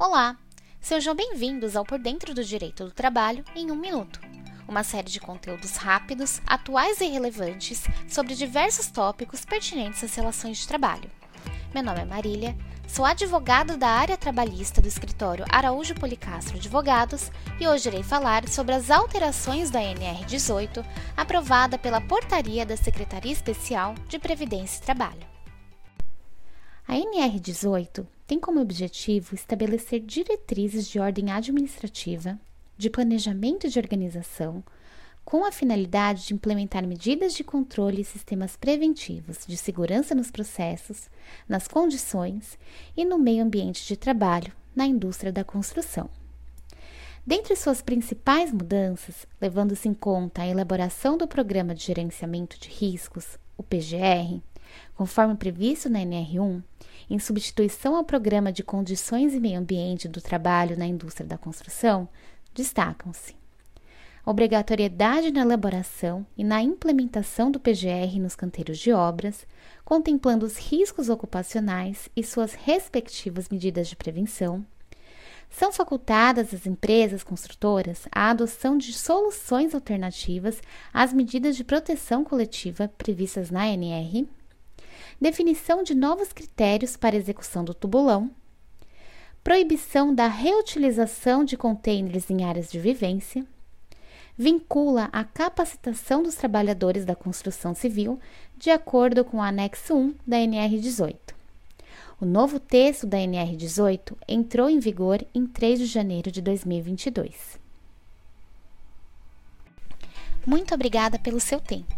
Olá! Sejam bem-vindos ao Por Dentro do Direito do Trabalho em um Minuto, uma série de conteúdos rápidos, atuais e relevantes sobre diversos tópicos pertinentes às relações de trabalho. Meu nome é Marília, sou advogado da área trabalhista do escritório Araújo Policastro Advogados e hoje irei falar sobre as alterações da NR 18 aprovada pela Portaria da Secretaria Especial de Previdência e Trabalho. A NR 18 tem como objetivo estabelecer diretrizes de ordem administrativa, de planejamento de organização, com a finalidade de implementar medidas de controle e sistemas preventivos de segurança nos processos, nas condições e no meio ambiente de trabalho na indústria da construção. Dentre suas principais mudanças, levando-se em conta a elaboração do Programa de Gerenciamento de Riscos, o PGR, conforme previsto na NR1, em substituição ao Programa de Condições e Meio Ambiente do Trabalho na Indústria da Construção, destacam-se obrigatoriedade na elaboração e na implementação do PGR nos canteiros de obras, contemplando os riscos ocupacionais e suas respectivas medidas de prevenção. São facultadas às empresas construtoras a adoção de soluções alternativas às medidas de proteção coletiva previstas na ANR definição de novos critérios para execução do tubulão, proibição da reutilização de contêineres em áreas de vivência, vincula a capacitação dos trabalhadores da construção civil de acordo com o anexo 1 da NR18. O novo texto da NR18 entrou em vigor em 3 de janeiro de 2022. Muito obrigada pelo seu tempo